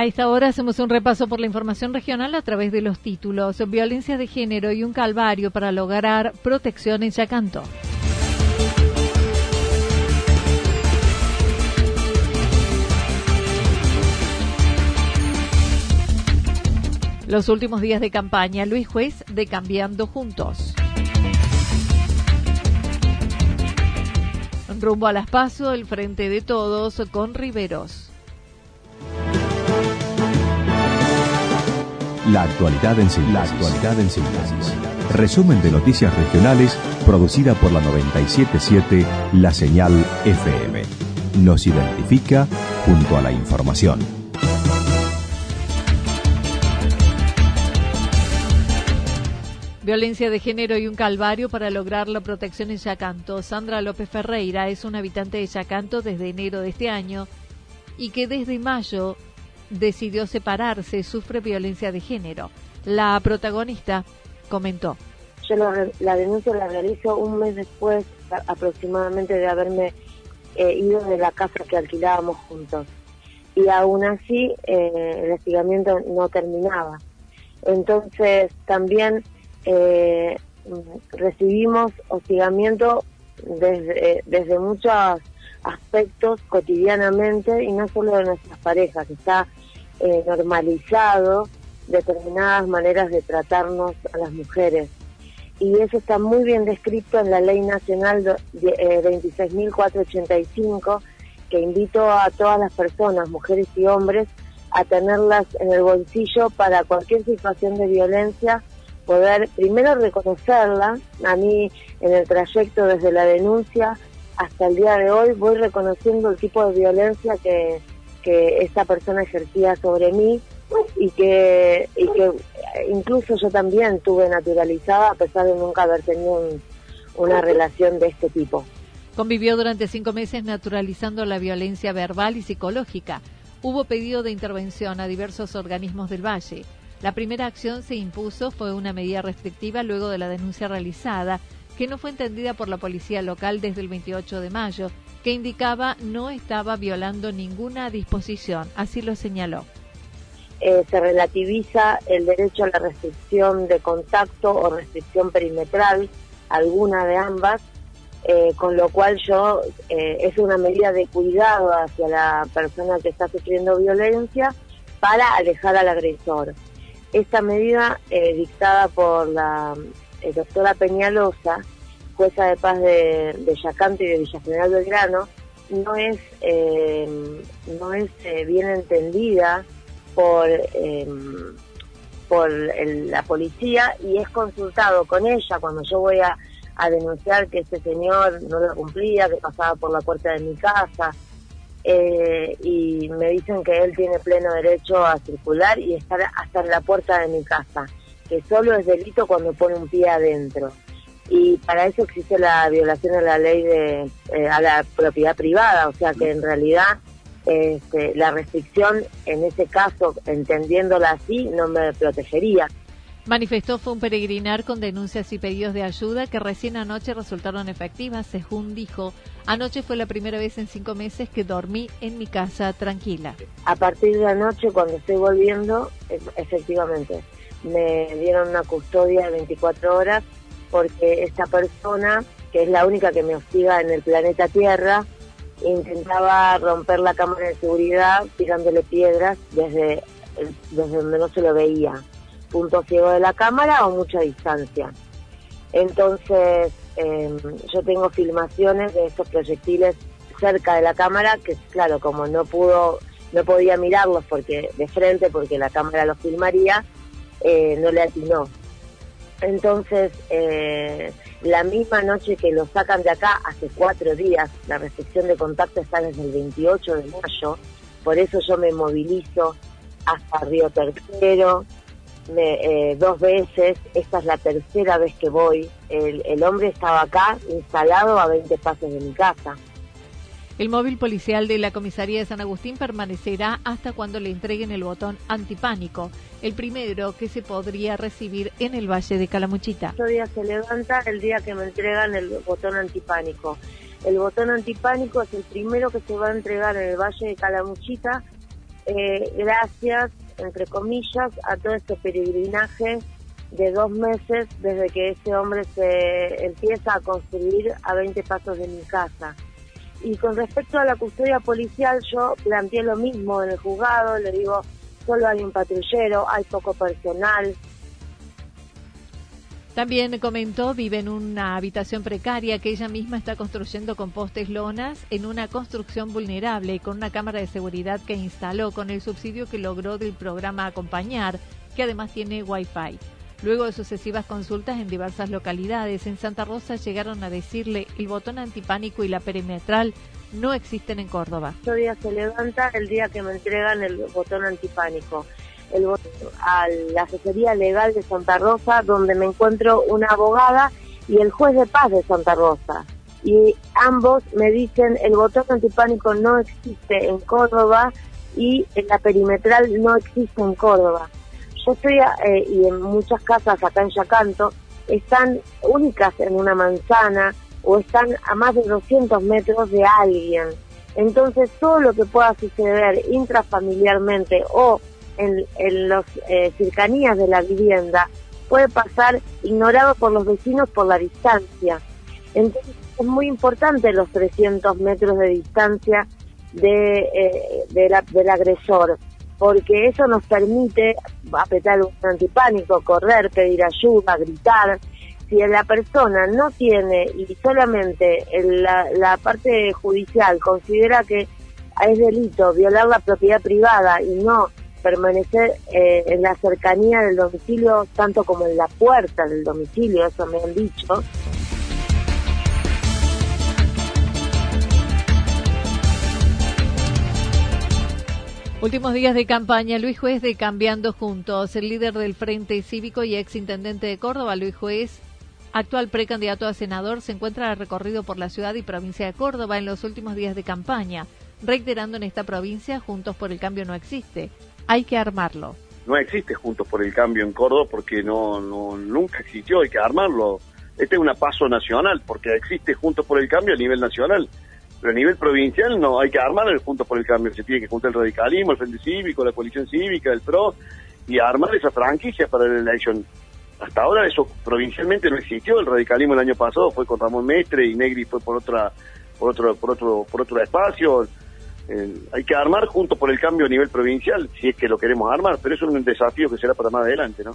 A esta hora hacemos un repaso por la información regional a través de los títulos Violencia de género y un calvario para lograr protección en Yacanto. Los últimos días de campaña, Luis Juez de Cambiando Juntos. Rumbo a las Paso, el Frente de Todos con Riveros. La actualidad en síntesis. Resumen de noticias regionales producida por la 977 La Señal FM. Nos identifica junto a la información. Violencia de género y un calvario para lograr la protección en Yacanto. Sandra López Ferreira es una habitante de Yacanto desde enero de este año y que desde mayo decidió separarse, sufre violencia de género. La protagonista comentó. Yo la, denuncia la realizo un mes después aproximadamente de haberme eh, ido de la casa que alquilábamos juntos. Y aún así eh, el hostigamiento no terminaba. Entonces también eh, recibimos hostigamiento desde, desde muchos aspectos cotidianamente y no solo de nuestras parejas, está eh, normalizado determinadas maneras de tratarnos a las mujeres. Y eso está muy bien descrito en la Ley Nacional 26.485, eh, que invito a todas las personas, mujeres y hombres, a tenerlas en el bolsillo para cualquier situación de violencia, poder primero reconocerla. A mí, en el trayecto desde la denuncia hasta el día de hoy, voy reconociendo el tipo de violencia que, que esta persona ejercía sobre mí y que, y que incluso yo también tuve naturalizada a pesar de nunca haber tenido una relación de este tipo. Convivió durante cinco meses naturalizando la violencia verbal y psicológica. Hubo pedido de intervención a diversos organismos del Valle. La primera acción se impuso fue una medida restrictiva luego de la denuncia realizada, que no fue entendida por la policía local desde el 28 de mayo que indicaba no estaba violando ninguna disposición, así lo señaló. Eh, se relativiza el derecho a la restricción de contacto o restricción perimetral, alguna de ambas, eh, con lo cual yo eh, es una medida de cuidado hacia la persona que está sufriendo violencia para alejar al agresor. Esta medida dictada por la doctora Peñalosa jueza de paz de, de Yacanto y de Villa General Belgrano, no es, eh, no es eh, bien entendida por, eh, por la policía y es consultado con ella cuando yo voy a, a denunciar que ese señor no lo cumplía, que pasaba por la puerta de mi casa. y me dicen que él tiene pleno derecho a circular y estar hasta en la puerta de mi casa, que solo es delito cuando pone un pie adentro y para eso existe la violación a la ley de eh, a la propiedad privada, o sea que en realidad este, la restricción en ese caso, entendiéndola así, no me protegería. Manifestó fue un peregrinar con denuncias y pedidos de ayuda que recién anoche resultaron efectivas, según dijo. Anoche fue la primera vez en cinco meses que dormí en mi casa tranquila. A partir de anoche, cuando estoy volviendo, efectivamente, me dieron una custodia de 24 horas porque esta persona, que es la única que me hostiga en el planeta Tierra, intentaba romper la cámara de seguridad tirándole piedras desde, desde donde no se lo veía, punto ciego de la cámara o mucha distancia. Entonces, em, yo tengo filmaciones de estos proyectiles cerca de la cámara, que claro, como no pudo, no podía mirarlos porque de frente, porque la cámara los filmaría, eh, no le atinó. Entonces, eh, la misma noche que lo sacan de acá, hace cuatro días, la restricción de contacto está desde el 28 de mayo, por eso yo me movilizo hasta Río Tercero, eh, dos veces, esta es la tercera vez que voy, el, el hombre estaba acá instalado a 20 pasos de mi casa. El móvil policial de la comisaría de San Agustín permanecerá hasta cuando le entreguen el botón antipánico, el primero que se podría recibir en el Valle de Calamuchita. Este día se levanta el día que me entregan el botón antipánico. El botón antipánico es el primero que se va a entregar en el Valle de Calamuchita, eh, gracias, entre comillas, a todo este peregrinaje de dos meses desde que este hombre se empieza a construir a 20 pasos de mi casa. Y con respecto a la custodia policial, yo planteé lo mismo en el juzgado, le digo, solo hay un patrullero, hay poco personal. También comentó, vive en una habitación precaria que ella misma está construyendo con postes lonas en una construcción vulnerable con una cámara de seguridad que instaló con el subsidio que logró del programa Acompañar, que además tiene Wi-Fi. Luego de sucesivas consultas en diversas localidades, en Santa Rosa llegaron a decirle el botón antipánico y la perimetral no existen en Córdoba. Este día se levanta el día que me entregan el botón antipánico. El a la asesoría legal de Santa Rosa, donde me encuentro una abogada y el juez de paz de Santa Rosa. Y ambos me dicen el botón antipánico no existe en Córdoba y la perimetral no existe en Córdoba yo estoy, eh, y en muchas casas acá en Yacanto, están únicas en una manzana o están a más de 200 metros de alguien. Entonces, todo lo que pueda suceder intrafamiliarmente o en, en las eh, cercanías de la vivienda puede pasar ignorado por los vecinos por la distancia. Entonces, es muy importante los 300 metros de distancia de, eh, del agresor porque eso nos permite apretar un antipánico, correr, pedir ayuda, gritar. Si la persona no tiene y solamente la, parte judicial considera que es delito violar la propiedad privada y no permanecer eh, en la cercanía del domicilio tanto como en la puerta del domicilio, eso me han dicho, Últimos días de campaña, Luis Juez de Cambiando Juntos, el líder del Frente Cívico y ex intendente de Córdoba, Luis Juez, actual precandidato a senador, se encuentra recorrido por la ciudad y provincia de Córdoba en los últimos días de campaña, reiterando en esta provincia, Juntos por el Cambio no existe, hay que armarlo. No existe Juntos por el Cambio en Córdoba porque no, no nunca existió, hay que armarlo. Este es un paso nacional porque existe Juntos por el Cambio a nivel nacional pero a nivel provincial no hay que armar el Juntos por el Cambio, se tiene que juntar el radicalismo, el Frente Cívico, la coalición cívica, el PRO, y armar esa franquicia para la elección. Hasta ahora eso provincialmente no existió, el radicalismo el año pasado fue con Ramón Mestre y Negri fue por otra por otro por otro por otro espacio. Hay que armar Juntos por el Cambio a nivel provincial, si es que lo queremos armar, pero eso es un desafío que será para más adelante, ¿no?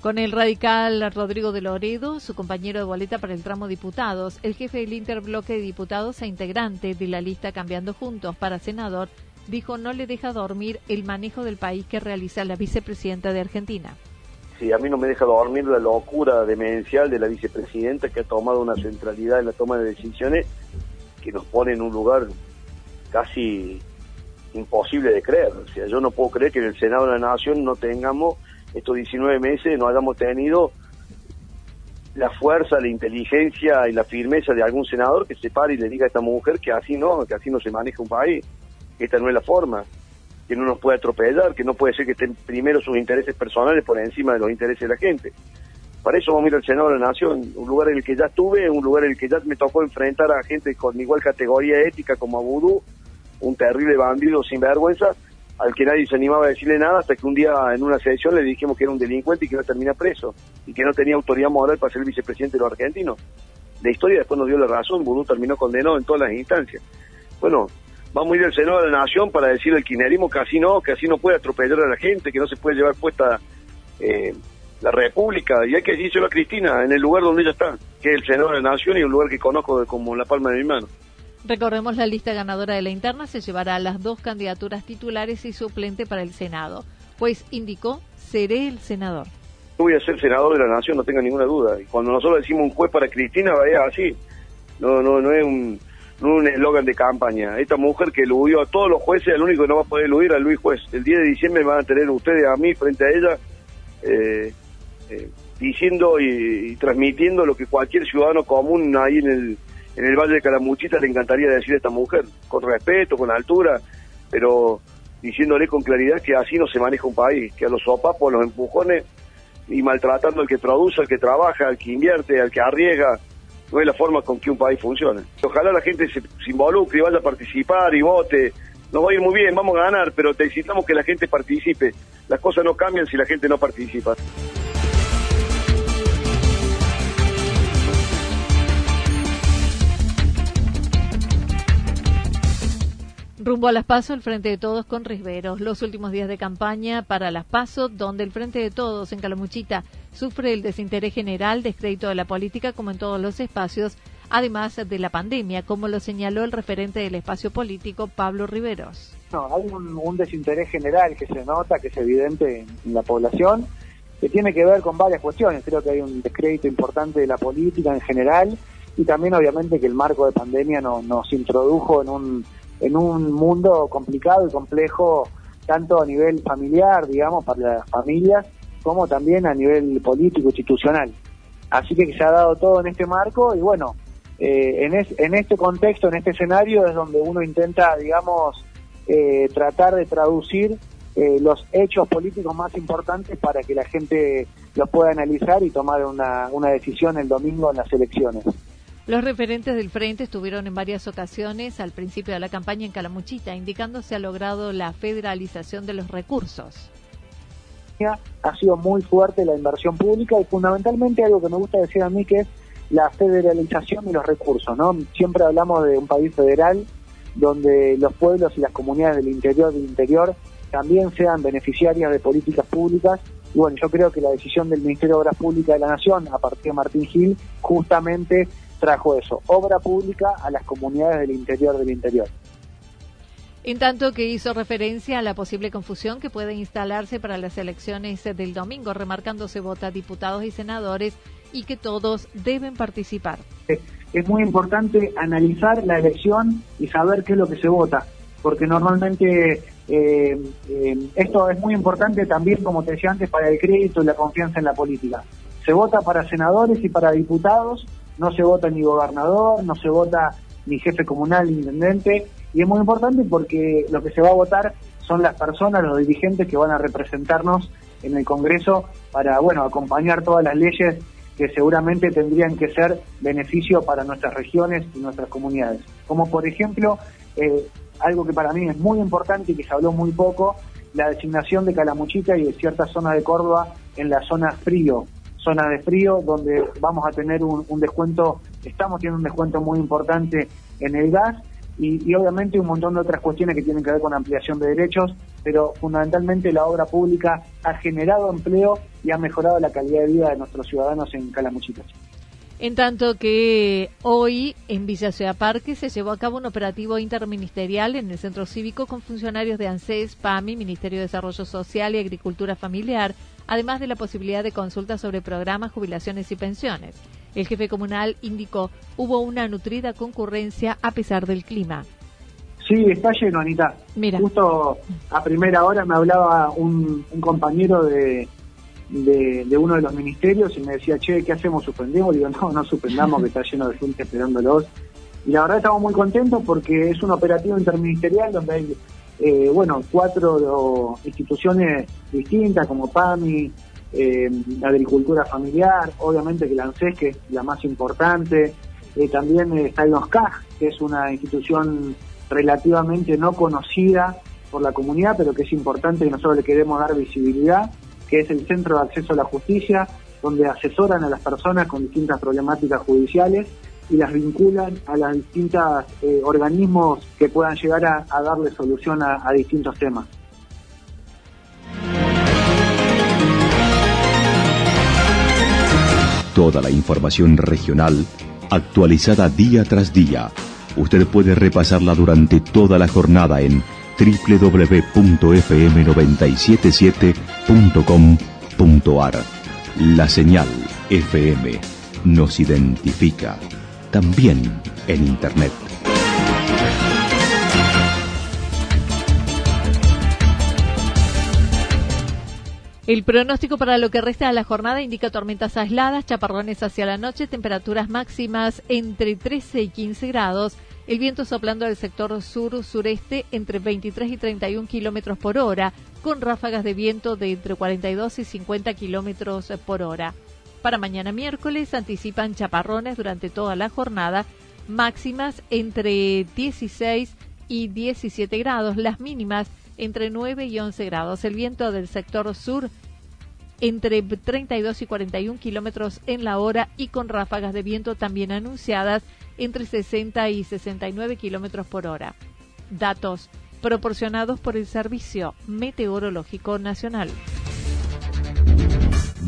Con el radical Rodrigo de Loredo, su compañero de boleta para el tramo diputados, el jefe del interbloque de diputados e integrante de la lista Cambiando Juntos para senador, dijo no le deja dormir el manejo del país que realiza la vicepresidenta de Argentina. Sí, a mí no me deja dormir la locura demencial de la vicepresidenta que ha tomado una centralidad en la toma de decisiones que nos pone en un lugar casi imposible de creer. O sea, yo no puedo creer que en el Senado de la Nación no tengamos estos 19 meses no hayamos tenido la fuerza, la inteligencia y la firmeza de algún senador que se pare y le diga a esta mujer que así no, que así no se maneja un país, que esta no es la forma, que no nos puede atropellar, que no puede ser que estén primero sus intereses personales por encima de los intereses de la gente. Para eso vamos a ir al Senado de la Nación, un lugar en el que ya estuve, un lugar en el que ya me tocó enfrentar a gente con igual categoría ética como a Vudú, un terrible bandido sin vergüenza, al que nadie se animaba a decirle nada hasta que un día en una sesión le dijimos que era un delincuente y que iba a terminar preso y que no tenía autoridad moral para ser vicepresidente de los argentinos. La historia después nos dio la razón, Vudú terminó condenado en todas las instancias. Bueno, vamos a ir al Senado de la Nación para decir el kirchnerismo que así no, que así no puede atropellar a la gente, que no se puede llevar puesta eh, la República. Y hay que decírselo a Cristina en el lugar donde ella está, que es el Senado de la Nación y un lugar que conozco como la palma de mi mano. Recordemos la lista ganadora de la interna se llevará a las dos candidaturas titulares y suplente para el Senado, pues indicó seré el senador. Yo voy a ser senador de la nación, no tenga ninguna duda. Y cuando nosotros decimos un juez para Cristina, es así. No, no, no es un un eslogan de campaña. Esta mujer que eludió a todos los jueces, el único que no va a poder eludir a Luis Juez. El 10 de diciembre van a tener ustedes a mí frente a ella eh, eh, diciendo y, transmitiendo lo que cualquier ciudadano común ahí en el, en el Valle de Calamuchita le encantaría decir a esta mujer, con respeto, con altura, pero diciéndole con claridad que así no se maneja un país, que a los sopapos, los empujones y maltratando al que produce, al que trabaja, al que invierte, al que arriesga, no es la forma con que un país funciona. Ojalá la gente se, involucre y vaya a participar y vote. Nos va a ir muy bien, vamos a ganar, pero necesitamos que la gente participe. Las cosas no cambian si la gente no participa. Rumbo a las PASO, el Frente de Todos con Risveros. Los últimos días de campaña para las PASO, donde el Frente de Todos en Calamuchita sufre el desinterés general, descrédito de la política, como en todos los espacios, además de la pandemia, como lo señaló el referente del espacio político, Pablo Riveros. No, hay un, desinterés general que se nota, que es evidente en la población, que tiene que ver con varias cuestiones. Creo que hay un descrédito importante de la política en general y también obviamente que el marco de pandemia no, nos introdujo en un en un mundo complicado y complejo, tanto a nivel familiar, digamos, para las familias, como también a nivel político, institucional. Así que se ha dado todo en este marco y bueno, eh, en, es, en este contexto, en este escenario es donde uno intenta, digamos, eh, tratar de traducir eh, los hechos políticos más importantes para que la gente los pueda analizar y tomar una, una decisión el domingo en las elecciones. Los referentes del frente estuvieron en varias ocasiones al principio de la campaña en Calamuchita, indicando se ha logrado la federalización de los recursos. Ha sido muy fuerte la inversión pública y fundamentalmente algo que me gusta decir a mí que es la federalización de los recursos, ¿no? Siempre hablamos de un país federal donde los pueblos y las comunidades del interior del interior también sean beneficiarias de políticas públicas y bueno, yo creo que la decisión del Ministerio de Obras Públicas de la Nación, a partir de Martín Gil, justamente trajo eso, obra pública a las comunidades del interior del interior. En tanto que hizo referencia a la posible confusión que puede instalarse para las elecciones del domingo, remarcando se vota diputados y senadores y que todos deben participar. Es muy importante analizar la elección y saber qué es lo que se vota, porque normalmente eh, eh, esto es muy importante también, como te decía antes, para el crédito y la confianza en la política. Se vota para senadores y para diputados no se vota ni gobernador, no se vota ni jefe comunal ni intendente, y es muy importante porque lo que se va a votar son las personas, los dirigentes que van a representarnos en el Congreso para, bueno, acompañar todas las leyes que seguramente tendrían que ser beneficio para nuestras regiones y nuestras comunidades. Como por ejemplo, eh, algo que para mí es muy importante y que se habló muy poco, la designación de Calamuchita y de ciertas zonas de Córdoba en la zona frío, zona de frío, donde vamos a tener un, descuento, estamos teniendo un descuento muy importante en el gas y, obviamente un montón de otras cuestiones que tienen que ver con ampliación de derechos, pero fundamentalmente la obra pública ha generado empleo y ha mejorado la calidad de vida de nuestros ciudadanos en Calamuchita. En tanto que hoy en Villa Ciudad Parque se llevó a cabo un operativo interministerial en el centro cívico con funcionarios de ANSES, PAMI, Ministerio de Desarrollo Social y Agricultura Familiar, además de la posibilidad de consulta sobre programas, jubilaciones y pensiones. El jefe comunal indicó hubo una nutrida concurrencia a pesar del clima. Sí, está lleno, Anita. Mira. Justo a primera hora me hablaba un, un compañero de, de, de, uno de los ministerios y me decía, che, ¿qué hacemos? ¿Suspendemos? Digo, no, no suspendamos, que está lleno de gente esperándolos. Y la verdad estamos muy contentos porque es un operativo interministerial donde hay eh, bueno, cuatro instituciones distintas como PAMI, eh, Agricultura Familiar, obviamente que la ANSES, que es la más importante, eh, también está el NOSCAG, que es una institución relativamente no conocida por la comunidad, pero que es importante y nosotros le queremos dar visibilidad, que es el Centro de Acceso a la Justicia, donde asesoran a las personas con distintas problemáticas judiciales y las vinculan a los distintos eh, organismos que puedan llegar a, darle solución a distintos temas. Toda la información regional actualizada día tras día. Usted puede repasarla durante toda la jornada en www.fm977.com.ar. La señal FM nos identifica también en Internet. El pronóstico para lo que resta de la jornada indica tormentas aisladas, chaparrones hacia la noche, temperaturas máximas entre 13 y 15 grados, el viento soplando del sector sur-sureste entre 23 y 31 kilómetros por hora, con ráfagas de viento de entre 42 y 50 kilómetros por hora. Para mañana miércoles anticipan chaparrones durante toda la jornada, máximas entre 16 y 17 grados, las mínimas entre 9 y 11 grados. El viento del sector sur entre 32 y 41 kilómetros en la hora y con ráfagas de viento también anunciadas entre 60 y 69 kilómetros por hora. Datos proporcionados por el Servicio Meteorológico Nacional.